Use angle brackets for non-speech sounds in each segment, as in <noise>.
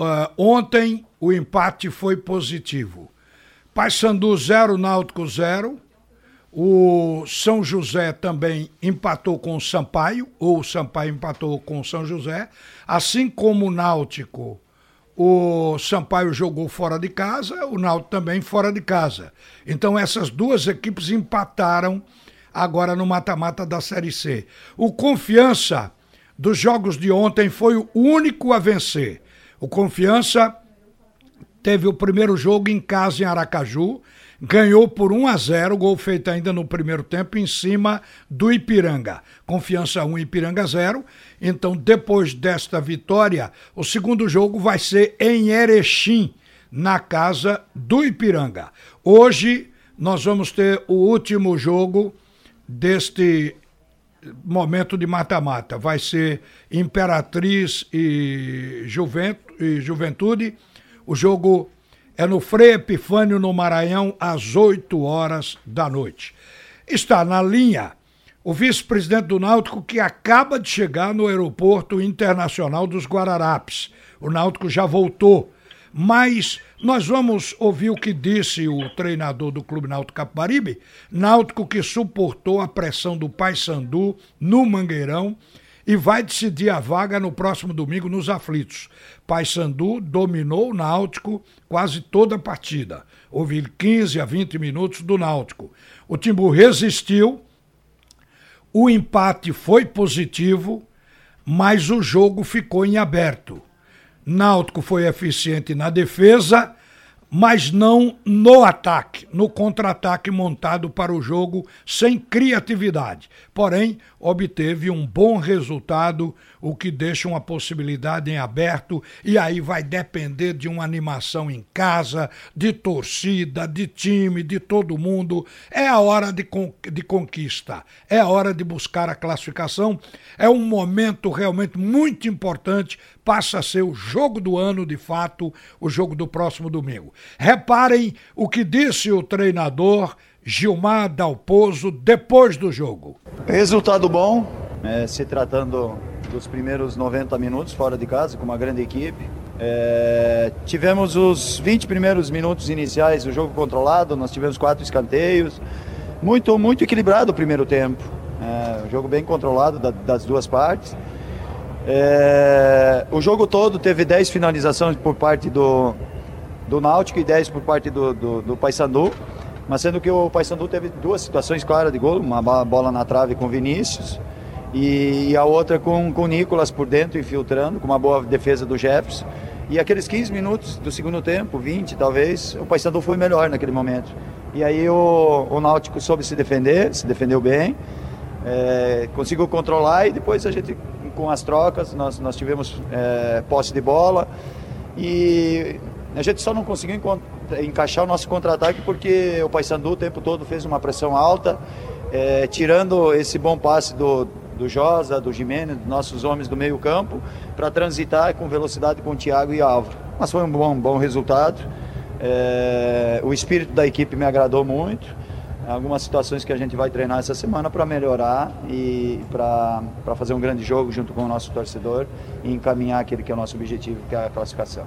uh, ontem o empate foi positivo. Paysandu 0, Náutico 0. O São José também empatou com o Sampaio, ou o Sampaio empatou com o São José. Assim como o Náutico, o Sampaio jogou fora de casa, o Náutico também fora de casa. Então essas duas equipes empataram agora no mata-mata da Série C. O Confiança dos jogos de ontem foi o único a vencer. O Confiança teve o primeiro jogo em casa em Aracaju, ganhou por 1 a 0, gol feito ainda no primeiro tempo em cima do Ipiranga. Confiança 1, Ipiranga 0. Então, depois desta vitória, o segundo jogo vai ser em Erechim, na casa do Ipiranga. Hoje nós vamos ter o último jogo deste momento de mata-mata. Vai ser Imperatriz e, Juventude. O jogo é no Frei Epifânio, no Maranhão, às 8 horas da noite. Está na linha o vice-presidente do Náutico que acaba de chegar no Aeroporto Internacional dos Guararapes. O Náutico já voltou, mas nós vamos ouvir o que disse o treinador do Clube Náutico Capibaribe, Náutico que suportou a pressão do Paysandu no Mangueirão e vai decidir a vaga no próximo domingo nos aflitos. Paysandu dominou o Náutico quase toda a partida. Houve 15 a 20 minutos do Náutico. O Timbu resistiu, o empate foi positivo, mas o jogo ficou em aberto. Náutico foi eficiente na defesa, mas não no ataque, no contra-ataque montado para o jogo sem criatividade. Porém, obteve um bom resultado, o que deixa uma possibilidade em aberto, e aí vai depender de uma animação em casa, de torcida, de time, de todo mundo. É a hora de, con de conquista, é a hora de buscar a classificação. É um momento realmente muito importante passa a ser o jogo do ano, de fato, o jogo do próximo domingo. Reparem o que disse o treinador Gilmar Dalpozo depois do jogo. Resultado bom, é, se tratando dos primeiros 90 minutos fora de casa, com uma grande equipe. É, tivemos os 20 primeiros minutos iniciais do jogo controlado, nós tivemos quatro escanteios. Muito, muito equilibrado o primeiro tempo. É, um jogo bem controlado da, das duas partes. É, o jogo todo teve 10 finalizações por parte do, do Náutico e 10 por parte do, do, do Paysandu. Mas sendo que o Paysandu teve duas situações claras de gol, uma bola na trave com Vinícius e a outra com o Nicolas por dentro infiltrando, com uma boa defesa do Jefferson. E aqueles 15 minutos do segundo tempo, 20 talvez, o Paysandu foi melhor naquele momento. E aí o, o Náutico soube se defender, se defendeu bem, é, conseguiu controlar e depois a gente com as trocas, nós, nós tivemos é, posse de bola e a gente só não conseguiu encaixar o nosso contra-ataque porque o Paysandu o tempo todo fez uma pressão alta, é, tirando esse bom passe do, do Josa, do Jimenez, dos nossos homens do meio campo, para transitar com velocidade com o Thiago e Álvaro. Mas foi um bom, bom resultado. É, o espírito da equipe me agradou muito algumas situações que a gente vai treinar essa semana para melhorar e para fazer um grande jogo junto com o nosso torcedor e encaminhar aquele que é o nosso objetivo, que é a classificação.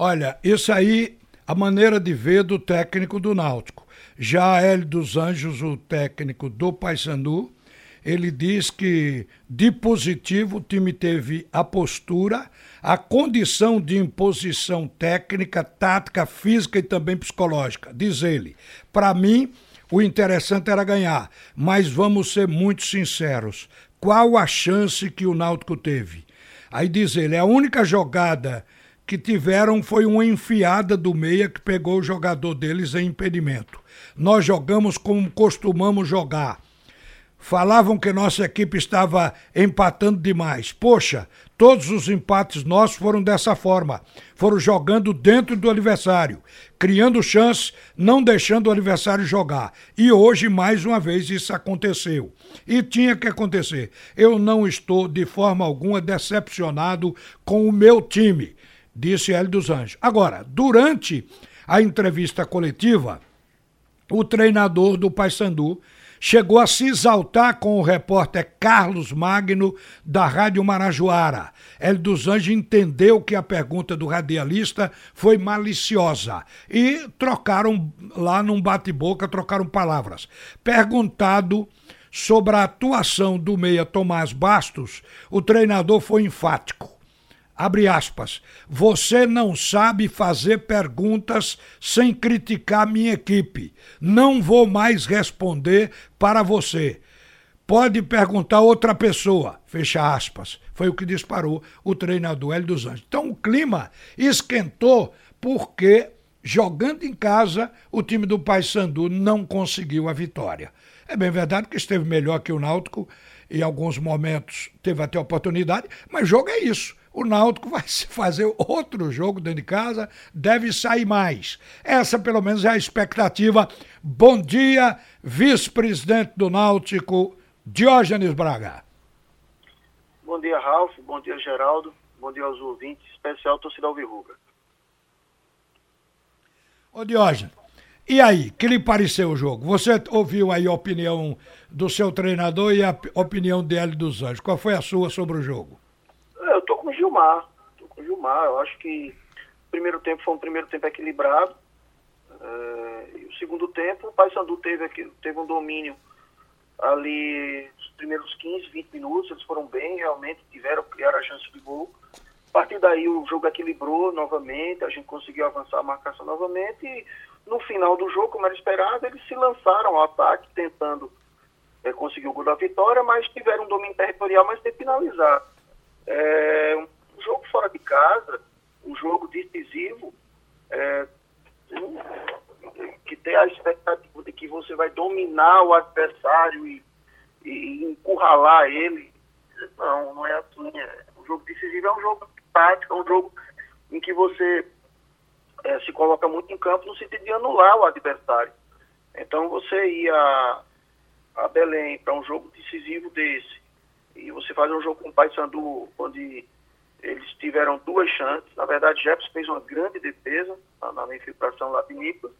Olha, isso aí, a maneira de ver do técnico do Náutico. Já Hélio dos Anjos, o técnico do Paysandu, ele diz que de positivo o time teve a postura, a condição de imposição técnica, tática, física e também psicológica. Diz ele: para mim, o interessante era ganhar, mas vamos ser muito sinceros. Qual a chance que o Náutico teve? Aí diz ele, a única jogada que tiveram foi uma enfiada do meia que pegou o jogador deles em impedimento. Nós jogamos como costumamos jogar. Falavam que nossa equipe estava empatando demais. Poxa, todos os empates nossos foram dessa forma. Foram jogando dentro do adversário, criando chances, não deixando o adversário jogar. E hoje, mais uma vez, isso aconteceu. E tinha que acontecer. Eu não estou, de forma alguma, decepcionado com o meu time, disse Hélio dos Anjos. Agora, durante a entrevista coletiva, o treinador do Paysandu chegou a se exaltar com o repórter Carlos Magno, da Rádio Marajoara. Hélio dos Anjos entendeu que a pergunta do radialista foi maliciosa e trocaram lá num bate-boca, trocaram palavras. Perguntado sobre a atuação do meia Tomás Bastos, o treinador foi enfático abre aspas, você não sabe fazer perguntas sem criticar minha equipe. Não vou mais responder para você. Pode perguntar outra pessoa, fecha aspas. Foi o que disparou o treinador Hélio dos Anjos. Então o clima esquentou porque, jogando em casa, o time do Paysandu não conseguiu a vitória. É bem verdade que esteve melhor que o Náutico, em alguns momentos teve até oportunidade, mas jogo é isso o Náutico vai fazer outro jogo dentro de casa, deve sair mais. Essa, pelo menos, é a expectativa. Bom dia, vice-presidente do Náutico, Diógenes Braga. Bom dia, Ralf. Bom dia, Geraldo. Bom dia aos ouvintes, especial torcida Alvirruga. Ô, Diógenes, e aí, que lhe pareceu o jogo? Você ouviu aí a opinião do seu treinador e a opinião dele dos Anjos. Qual foi a sua sobre o jogo? Gilmar. Tô com o Gilmar. Eu acho que o primeiro tempo foi um primeiro tempo equilibrado. É, e o segundo tempo, o Paysandu teve, teve um domínio ali nos primeiros 15, 20 minutos. Eles foram bem, realmente, tiveram, criaram a chance de gol. A partir daí o jogo equilibrou novamente, a gente conseguiu avançar a marcação novamente e no final do jogo, como era esperado, eles se lançaram ao ataque tentando é, conseguir o gol da vitória, mas tiveram um domínio territorial, mas sem finalizar. É, jogo fora de casa, um jogo decisivo, é, que tem a expectativa de que você vai dominar o adversário e, e encurralar ele. Não, não é assim. É, um jogo decisivo é um jogo tático, é um jogo em que você é, se coloca muito em campo no sentido de anular o adversário. Então você ir a, a Belém para um jogo decisivo desse, e você faz um jogo com o Paysandu, onde eles tiveram duas chances. Na verdade, Jefferson fez uma grande defesa na, na infiltração lá de Nicolas.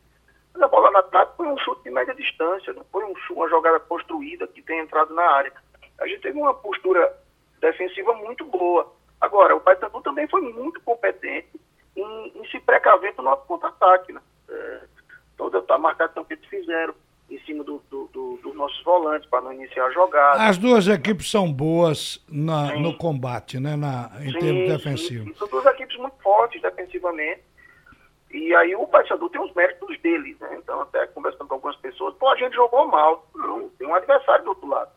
Mas a bola na ataque foi um chute de média distância, não foi um chute, uma jogada construída que tem entrado na área. A gente teve uma postura defensiva muito boa. Agora, o Paysandu também foi muito competente em, em se precaver do nosso contra-ataque. Né? É, toda a marcação que eles fizeram em cima do, do, do, dos nossos volantes para não iniciar a jogada. As duas equipes são boas na, no combate, né? Na, em sim, termos defensivos. São duas equipes muito fortes defensivamente. E aí o Paysandu tem os méritos dele, né? Então, até conversando com algumas pessoas, pô, a gente jogou mal. Não, tem um adversário do outro lado.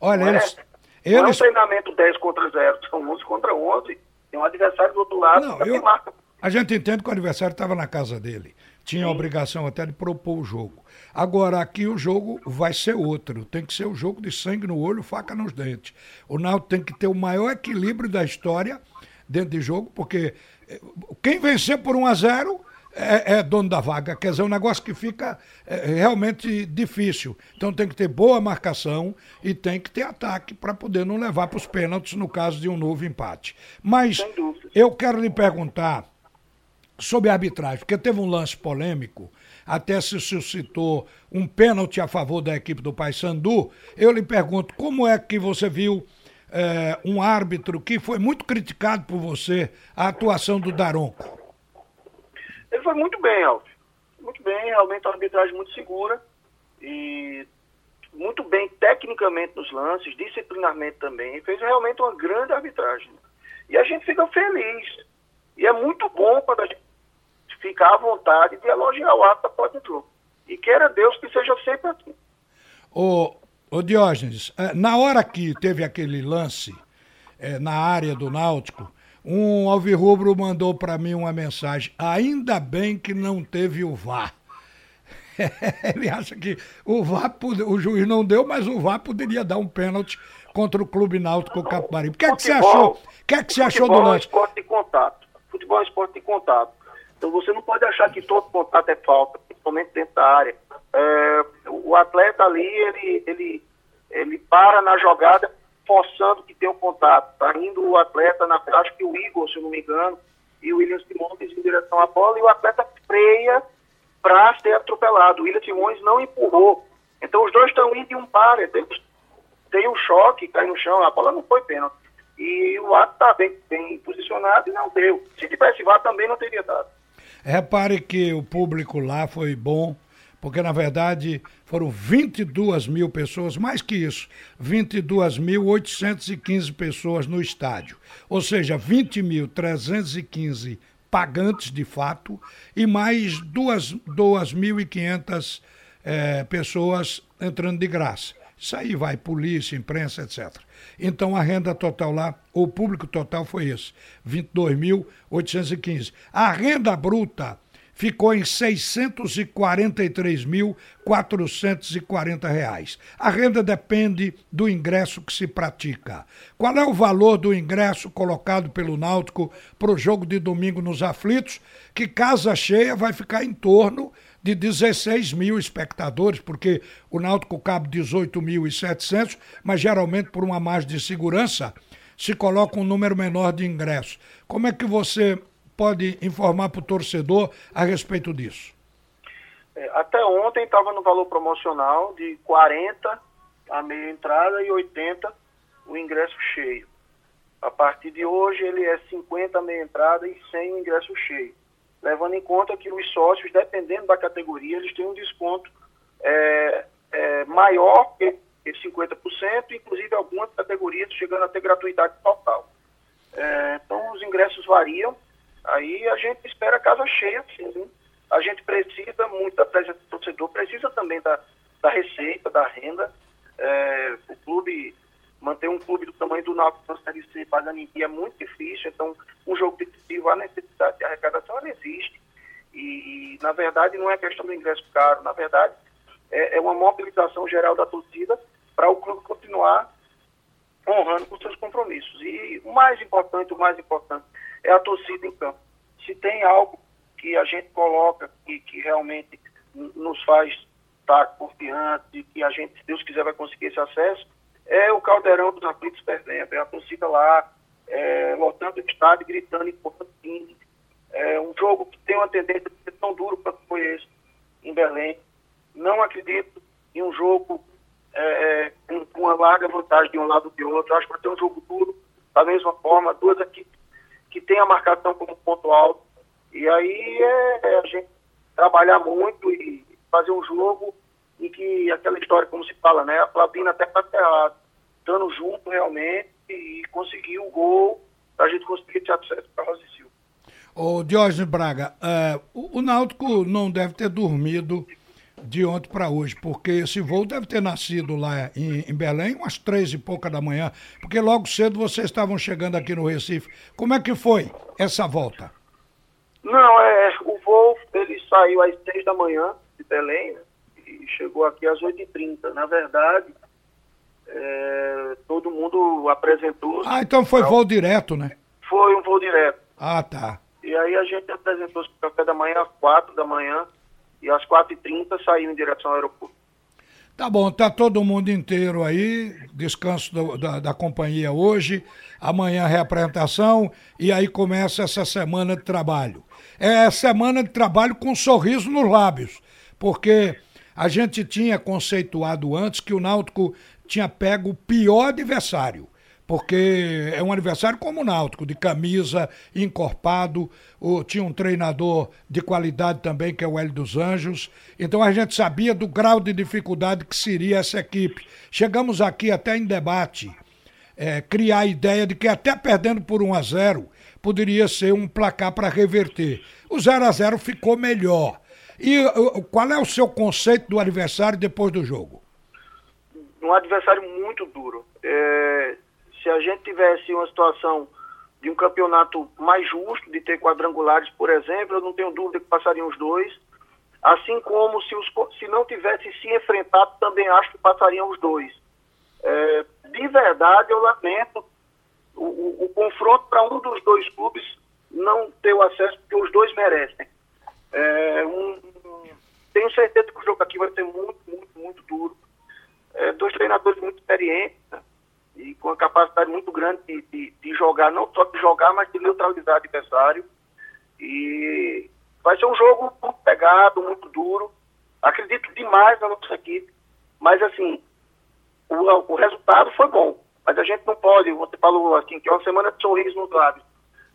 Olha, não eles, é, eles... Não é um treinamento 10 contra 0, são 11 contra 11. Tem um adversário do outro lado não, eu... marca. A gente entende que o adversário estava na casa dele. Tinha Sim. a obrigação até de propor o jogo. Agora, aqui o jogo vai ser outro. Tem que ser o jogo de sangue no olho, faca nos dentes. O Náutico tem que ter o maior equilíbrio da história dentro de jogo, porque eh, quem vencer por 1 a 0 é, é, dono da vaga. Quer dizer, um negócio que fica é, realmente difícil. Então tem que ter boa marcação e tem que ter ataque para poder não levar para os pênaltis no caso de um novo empate. Mas eu quero lhe perguntar sobre a arbitragem, porque teve um lance polêmico até se suscitou um pênalti a favor da equipe do Paysandu. Eu lhe pergunto, como é que você viu é, um árbitro que foi muito criticado por você, a atuação do Daronco? Ele foi muito bem, Alves. Muito bem, realmente uma arbitragem muito segura e muito bem tecnicamente nos lances, disciplinarmente também. Fez realmente uma grande arbitragem. E a gente fica feliz. E é muito bom quando a gente ficar à vontade de elogiar o ato o jogo. E queira Deus que seja sempre assim. Ô, ô Diógenes, é, na hora que teve aquele lance é, na área do Náutico, um alvirrubro mandou para mim uma mensagem. Ainda bem que não teve o VAR. <laughs> Ele acha que o VAR, o juiz não deu, mas o VAR poderia dar um pênalti contra o Clube Náutico Capibari. O que é que você achou? O que é que você achou do lance? Futebol é esporte de contato. Futebol é esporte de contato. Então você não pode achar que todo contato é falta, principalmente dentro da área. É, o atleta ali, ele, ele, ele para na jogada forçando que tenha um contato. Está indo o atleta, na, acho que o Igor, se eu não me engano, e o William Simões em direção à bola, e o atleta freia para ser atropelado. O William Simões não empurrou Então os dois estão indo em um par, tem, tem um choque, cai no chão, a bola não foi pênalti. E o ato está bem, bem posicionado e não deu. Se tivesse VAR também não teria dado. Repare que o público lá foi bom, porque na verdade foram 22 mil pessoas, mais que isso, 22.815 pessoas no estádio. Ou seja, 20.315 pagantes de fato e mais 2.500 é, pessoas entrando de graça. Isso aí vai polícia, imprensa, etc. Então a renda total lá, o público total foi esse, 22.815. A renda bruta ficou em 643.440 reais. A renda depende do ingresso que se pratica. Qual é o valor do ingresso colocado pelo Náutico para o jogo de domingo nos aflitos? Que casa cheia vai ficar em torno de 16 mil espectadores, porque o Náutico cabe 18.700, mas geralmente por uma margem de segurança se coloca um número menor de ingressos. Como é que você pode informar para o torcedor a respeito disso? É, até ontem estava no valor promocional de 40 a meia entrada e 80 o ingresso cheio. A partir de hoje ele é 50 a meia entrada e 100 o ingresso cheio. Levando em conta que os sócios, dependendo da categoria, eles têm um desconto é, é, maior que 50%, inclusive algumas categorias chegando a ter gratuidade total. É, então os ingressos variam Aí a gente espera a casa cheia, sim. A gente precisa muito da presença do torcedor, precisa também da, da receita, da renda. É, o clube, manter um clube do tamanho do Náutico na Série C pagando em dia é muito difícil, então um jogo decisivo, a necessidade de arrecadação ela existe. E, na verdade, não é questão do ingresso caro, na verdade, é, é uma mobilização geral da torcida para o clube continuar honrando com seus compromissos. E o mais importante, o mais importante, é a torcida em campo. Se tem algo que a gente coloca e que realmente nos faz estar confiante, que a gente, se Deus quiser, vai conseguir esse acesso, é o caldeirão dos aflitos perdendo, é a torcida lá, é, lotando o estádio, gritando, importante. É um jogo que tem uma tendência de ser tão duro quanto foi esse em Belém. Não acredito em um jogo é, com, com uma larga vantagem de um lado ou de outro. Acho que vai ter um jogo duro, da mesma forma, duas equipes que tem a marcação como ponto alto. E aí é, é a gente trabalhar muito e fazer um jogo em que aquela história, como se fala, né? A Flavina até para errado, estando junto realmente e conseguir o gol para a gente conseguir ter acesso para Rosa Silva. Ô Diógenes Braga, uh, o, o Náutico não deve ter dormido de ontem para hoje, porque esse voo deve ter nascido lá em, em, Belém umas três e pouca da manhã, porque logo cedo vocês estavam chegando aqui no Recife. Como é que foi essa volta? Não, é, o voo ele saiu às seis da manhã de Belém né, e chegou aqui às oito e trinta. Na verdade, é, todo mundo apresentou. Ah, então foi voo direto, né? Foi um voo direto. Ah, tá. E aí a gente apresentou-se para café da manhã às quatro da manhã e às 4h30 saiu em direção ao aeroporto. Tá bom, tá todo mundo inteiro aí, descanso do, da, da companhia hoje, amanhã reapresentação e aí começa essa semana de trabalho. É semana de trabalho com um sorriso nos lábios, porque a gente tinha conceituado antes que o Náutico tinha pego o pior adversário porque é um aniversário como o Náutico, de camisa, encorpado, tinha um treinador de qualidade também, que é o Hélio dos Anjos. Então a gente sabia do grau de dificuldade que seria essa equipe. Chegamos aqui até em debate, é, criar a ideia de que até perdendo por 1 a 0 poderia ser um placar para reverter. O 0 a 0 ficou melhor. E qual é o seu conceito do adversário depois do jogo? Um adversário muito duro. É, se a gente tivesse uma situação de um campeonato mais justo, de ter quadrangulares, por exemplo, eu não tenho dúvida que passariam os dois. Assim como se, os, se não tivesse se enfrentado, também acho que passariam os dois. É, de verdade, eu lamento o, o, o confronto para um dos dois clubes não ter o acesso, porque os dois merecem. É, um, tenho certeza que o jogo aqui vai ser muito, muito, muito duro. É, dois treinadores muito experientes, né? e com uma capacidade muito grande de, de, de, jogar, não só de jogar, mas de neutralizar o adversário. E vai ser um jogo muito pegado, muito duro. Acredito demais na nossa equipe. Mas assim, o, o resultado foi bom. Mas a gente não pode, você falou assim, que é uma semana de sorriso nos lábios.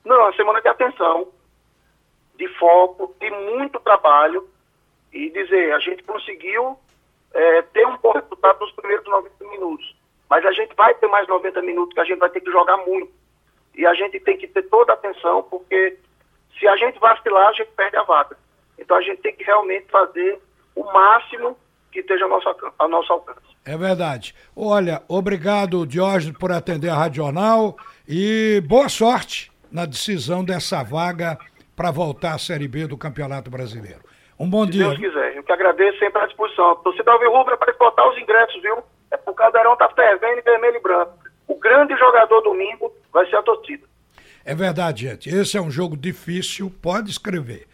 Não, é uma semana de atenção, de foco, de muito trabalho e dizer, a gente conseguiu é, ter um bom resultado nos primeiros 90 minutos. Mas a gente vai ter mais 90 minutos que a gente vai ter que jogar muito. E a gente tem que ter toda a atenção, porque se a gente vacilar, a gente perde a vaga. Então a gente tem que realmente fazer o máximo que esteja a nosso, a nosso alcance. É verdade. Olha, obrigado, Diógenes, por atender a Rádio Jornal e boa sorte na decisão dessa vaga para voltar à Série B do Campeonato Brasileiro. Um bom Se dia. Se Deus quiser. Eu que agradeço sempre à disposição. Torcida Alvirrubra para esgotar os ingressos, viu? É pro Cadeirão tá fervendo em vermelho e branco. O grande jogador domingo vai ser a torcida. É verdade, gente. Esse é um jogo difícil, pode escrever.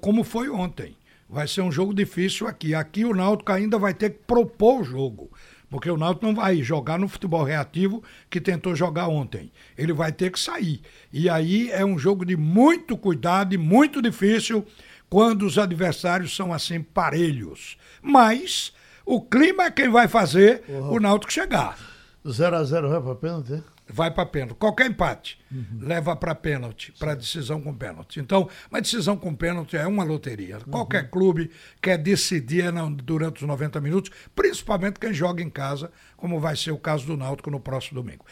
Como foi ontem. Vai ser um jogo difícil aqui. Aqui o Náutico ainda vai ter que propor o jogo. Porque o Náutico não vai jogar no futebol reativo que tentou jogar ontem. Ele vai ter que sair. E aí é um jogo de muito cuidado e muito difícil quando os adversários são assim parelhos. Mas o clima é quem vai fazer uhum. o Náutico chegar. 0 a 0 vai para pênalti? Vai para pênalti. Qualquer empate uhum. leva para pênalti, para decisão com pênalti. Então, uma decisão com pênalti é uma loteria. Uhum. Qualquer clube quer decidir durante os 90 minutos, principalmente quem joga em casa, como vai ser o caso do Náutico no próximo domingo.